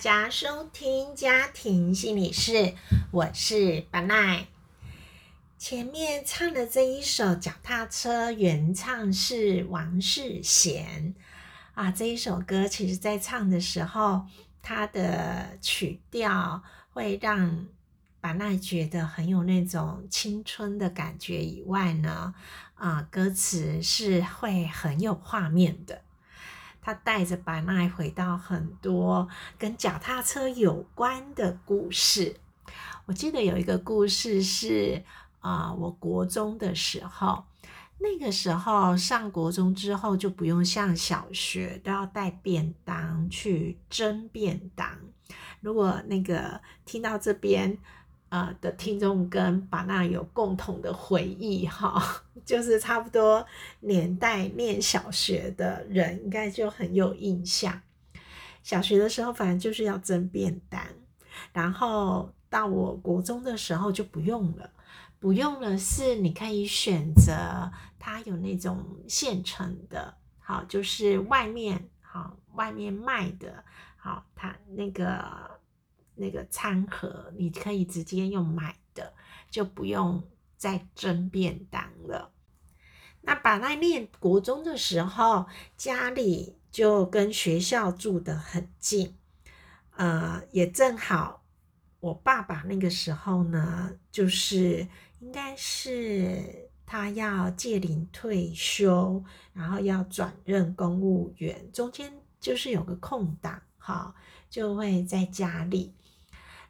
家收听家庭心理室，我是板奈。前面唱的这一首《脚踏车》，原唱是王世贤啊。这一首歌其实在唱的时候，它的曲调会让板奈觉得很有那种青春的感觉，以外呢，啊，歌词是会很有画面的。他带着白奈回到很多跟脚踏车有关的故事。我记得有一个故事是啊、我国中的时候，那个时候上国中之后就不用像小学都要带便当去蒸便当。如果那个听到这边呃的听众跟巴纳有共同的回忆哈，就是差不多年代念小学的人，应该就很有印象。小学的时候，反正就是要蒸便当，然后到我国中的时候就不用了。不用了是你可以选择，它有那种现成的，好，就是外面好外面卖的，好，它那个那个餐盒你可以直接用买的，就不用再蒸便当了。那把来念国中的时候，家里就跟学校住得很近，呃，也正好我爸爸那个时候呢，就是应该是他要届龄退休，然后要转任公务员，中间就是有个空档，哈，就会在家里，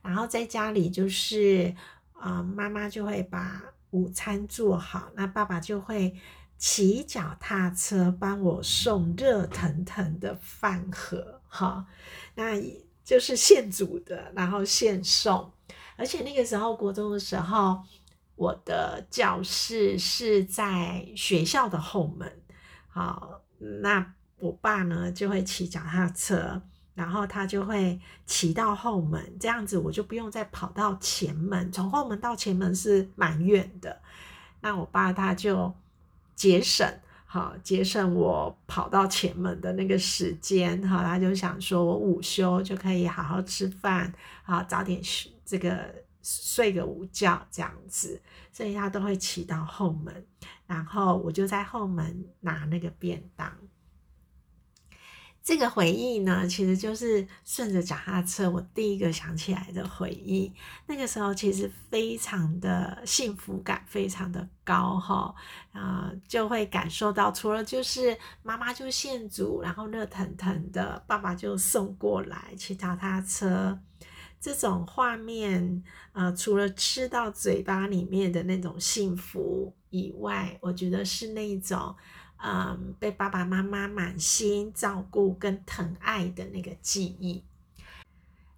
然后在家里就是啊、呃妈妈就会把午餐做好，那爸爸就会骑脚踏车帮我送热腾腾的饭盒，哈，那就是现煮的，然后现送。而且那个时候国中的时候，我的教室是在学校的后门，好，那我爸呢就会骑脚踏车，然后他就会骑到后门，这样子我就不用再跑到前门，从后门到前门是蛮远的，那我爸他就节省。好，节省我跑到前门的那个时间，哈，他就想说我午休就可以好好吃饭，好早点睡这个睡个午觉这样子，所以他都会骑到后门，然后我就在后门拿那个便当。这个回忆呢，其实就是顺着脚踏车，我第一个想起来的回忆。那个时候其实非常的幸福感，非常的高哈，啊、就会感受到，除了就是妈妈就现煮，然后热腾腾的，爸爸就送过来骑脚踏车，这种画面，呃，除了吃到嘴巴里面的那种幸福以外，我觉得是那种。嗯，被爸爸妈妈满心照顾跟疼爱的那个记忆。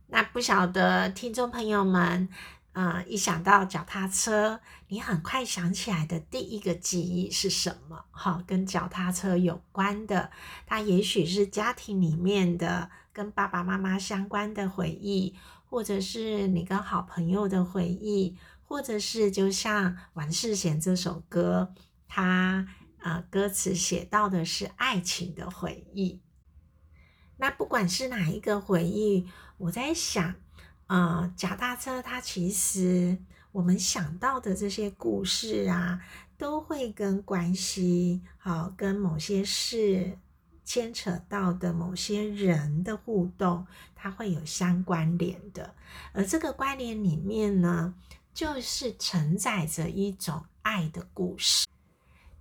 那不晓得听众朋友们，呃，一想到脚踏车，你很快想起来的第一个记忆是什么？哈，跟脚踏车有关的，它也许是家庭里面的跟爸爸妈妈相关的回忆，或者是你跟好朋友的回忆，或者是就像王世贤这首歌，他。啊，歌词写到的是爱情的回忆。那不管是哪一个回忆，我在想，啊，脚踏车它其实我们想到的这些故事啊，都会跟关系，好，跟某些事牵扯到的某些人的互动，它会有相关联的。而这个关联里面呢，就是承载着一种爱的故事。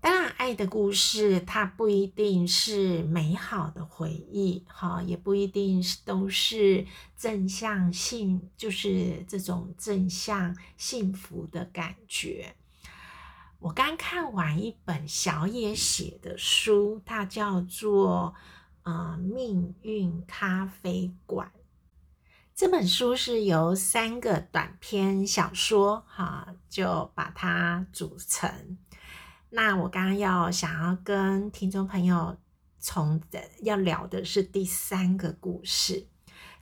当然，爱的故事它不一定是美好的回忆，哈，也不一定是都是正向幸，就是这种正向幸福的感觉。我刚看完一本小野写的书，它叫做《呃命运咖啡馆》。这本书是由三个短篇小说，哈，就把它组成。那我刚刚要想要跟听众朋友从要聊的是第三个故事。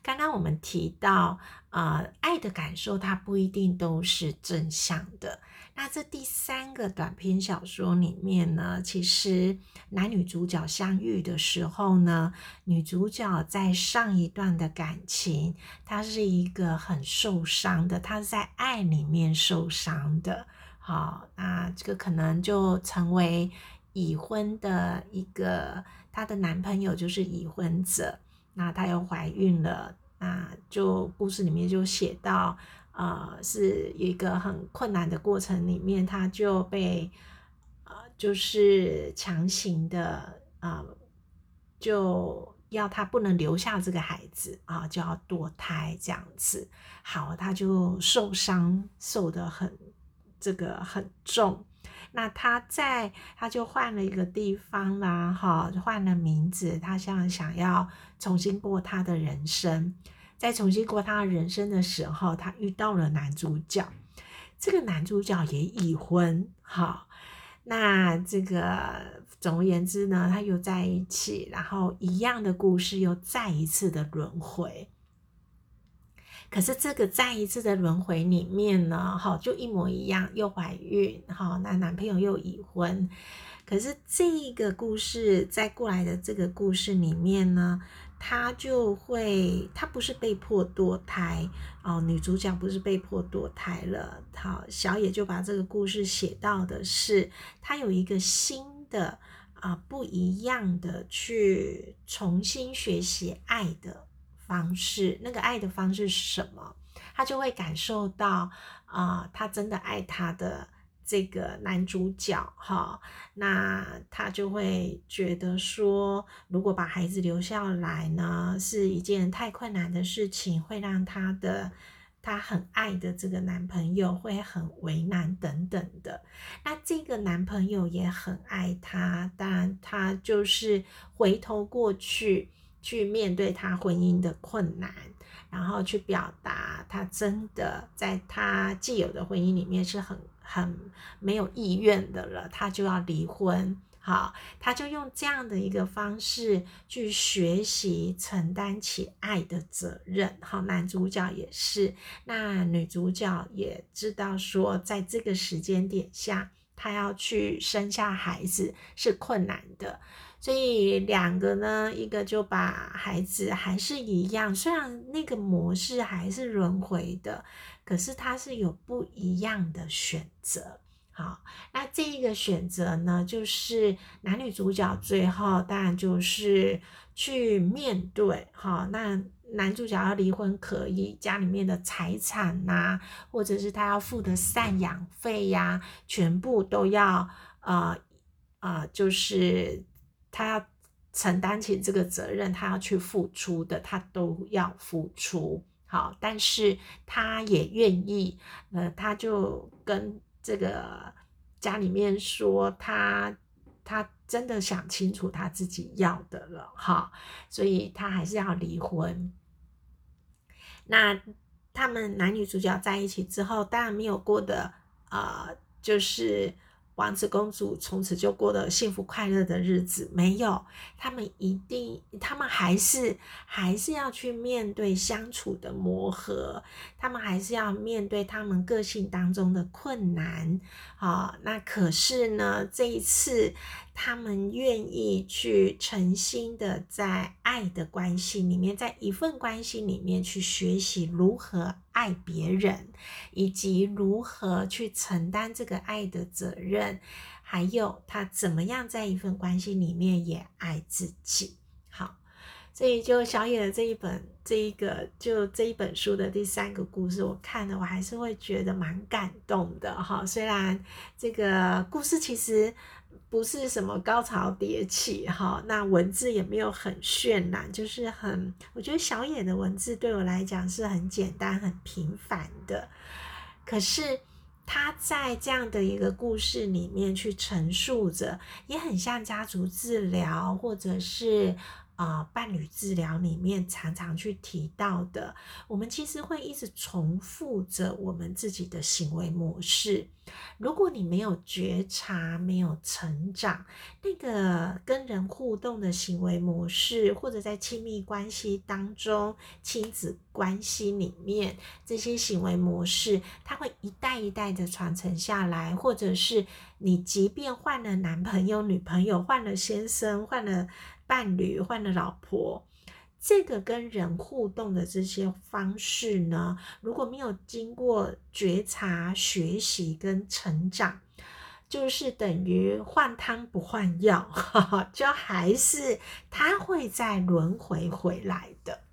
刚刚我们提到，呃，爱的感受它不一定都是正向的。那这第三个短篇小说里面呢，其实男女主角相遇的时候呢，女主角在上一段的感情，她是一个很受伤的，她是在爱里面受伤的。好，那这个可能就成为已婚的一个，她的男朋友就是已婚者，那她又怀孕了，那就故事里面就写到，呃，是一个很困难的过程里面，她就被呃，就是强行的，呃，就要她不能留下这个孩子啊，就要堕胎这样子，好，她就受伤，受得很。这个很重，那他在他就换了一个地方啦，哈，换了名字，他想想要重新过他的人生，在重新过他的人生的时候，他遇到了男主角，这个男主角也已婚，哈，那这个总而言之呢，他又在一起，然后一样的故事又再一次的轮回。可是这个再一次的轮回里面呢，哈，就一模一样，又怀孕，哈，那男朋友又已婚。可是这个故事在过来的这个故事里面呢，他就会，他不是被迫堕胎哦，女主角不是被迫堕胎了。好，小野就把这个故事写到的是，他有一个新的啊，不一样的去重新学习爱的。方式，那个爱的方式是什么？他就会感受到啊，他真的爱他的这个男主角哈，那他就会觉得说，如果把孩子留下来呢，是一件太困难的事情，会让他的他很爱的这个男朋友会很为难等等的。那这个男朋友也很爱他，但他就是回头过去。去面对他婚姻的困难，然后去表达他真的在他既有的婚姻里面是很很没有意愿的了，他就要离婚。好，他就用这样的一个方式去学习承担起爱的责任。好，男主角也是，那女主角也知道说，在这个时间点下，他要去生下孩子是困难的。所以两个呢，一个就把孩子还是一样，虽然那个模式还是轮回的，可是他是有不一样的选择。好，那这一个选择呢，就是男女主角最后当然就是去面对。好，那男主角要离婚可以，家里面的财产呐，或者是他要付的赡养费呀，全部都要呃呃，就是。他要承担起这个责任，他要去付出的，他都要付出。好，但是他也愿意，呃，他就跟这个家里面说，他他真的想清楚他自己要的了，哈，所以他还是要离婚。那他们男女主角在一起之后，当然没有过的，呃，就是。王子公主从此就过得幸福快乐的日子，没有，他们一定，他们还是还是要去面对相处的磨合，他们还是要面对他们个性当中的困难。好，那可是呢，这一次他们愿意去诚心的在爱的关系里面，在一份关系里面去学习如何爱别人，以及如何去承担这个爱的责任，还有他怎么样在一份关系里面也爱自己。好，所以就小野的这一本这一个就这一本书的第三个故事，我看了我还是会觉得蛮感动的哈。虽然这个故事其实。不是什么高潮迭起哈，那文字也没有很渲染，就是很，我觉得小野的文字对我来讲是很简单、很平凡的。可是他在这样的一个故事里面去陈述着，也很像家族治疗，或者是。啊，伴侣治疗里面常常去提到的，我们其实会一直重复着我们自己的行为模式。如果你没有觉察、没有成长，那个跟人互动的行为模式，或者在亲密关系当中、亲子关系里面这些行为模式，它会一代一代的传承下来，或者是你即便换了男朋友、女朋友，换了先生，换了。伴侣换了老婆，这个跟人互动的这些方式呢，如果没有经过觉察、学习跟成长，就是等于换汤不换药，就还是他会再轮回回来的。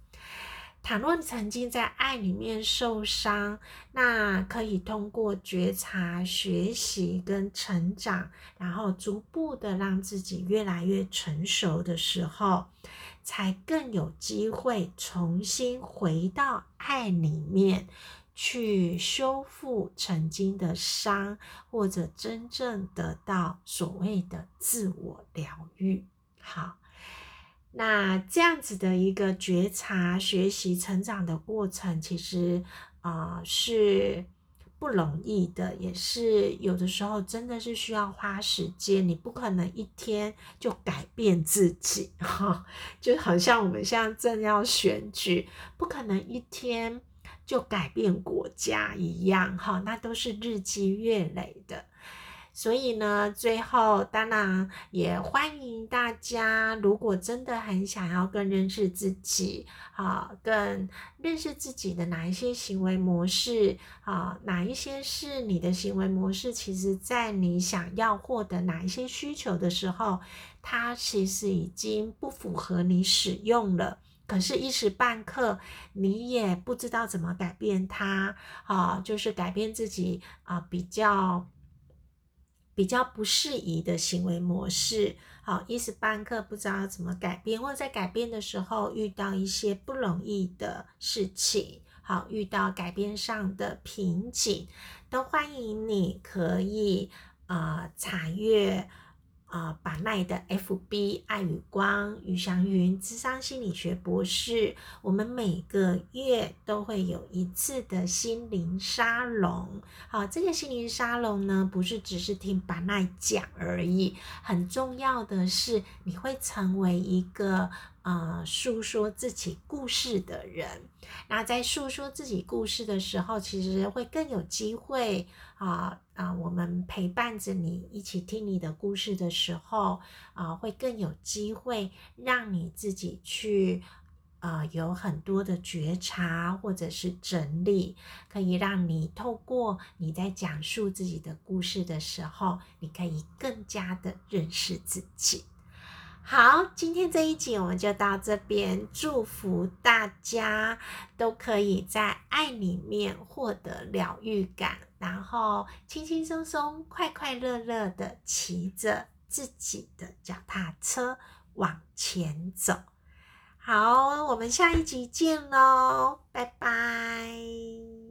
倘若曾经在爱里面受伤，那可以通过觉察、学习跟成长，然后逐步的让自己越来越成熟的时候，才更有机会重新回到爱里面去修复曾经的伤，或者真正得到所谓的自我疗愈。好。那这样子的一个觉察、学习、成长的过程，其实啊是不容易的，也是有的时候真的是需要花时间。你不可能一天就改变自己，哈，就好像我们现在正要选举，不可能一天就改变国家一样，哈，那都是日积月累的。所以呢，最后当然也欢迎大家，如果真的很想要更认识自己，啊，更认识自己的哪一些行为模式，啊，哪一些是你的行为模式，其实在你想要获得哪一些需求的时候，它其实已经不符合你使用了。可是，一时半刻你也不知道怎么改变它，啊，就是改变自己啊，比较。比较不适宜的行为模式，好，一时半刻不知道怎么改变，或者在改变的时候遇到一些不容易的事情，好，遇到改变上的瓶颈，都欢迎你可以啊查阅。啊，把奈的 FB 爱与光于祥云智商心理学博士，我们每个月都会有一次的心灵沙龙。好，这个心灵沙龙呢，不是只是听把奈讲而已，很重要的是你会成为一个呃诉说自己故事的人。那在诉说自己故事的时候，其实会更有机会啊啊！我们陪伴着你一起听你的故事的时候啊，会更有机会让你自己去啊有很多的觉察或者是整理，可以让你透过你在讲述自己的故事的时候，你可以更加的认识自己。好，今天这一集我们就到这边，祝福大家都可以在爱里面获得疗愈感，然后轻轻松松、快快乐乐的骑着自己的脚踏车往前走。好，我们下一集见喽，拜拜。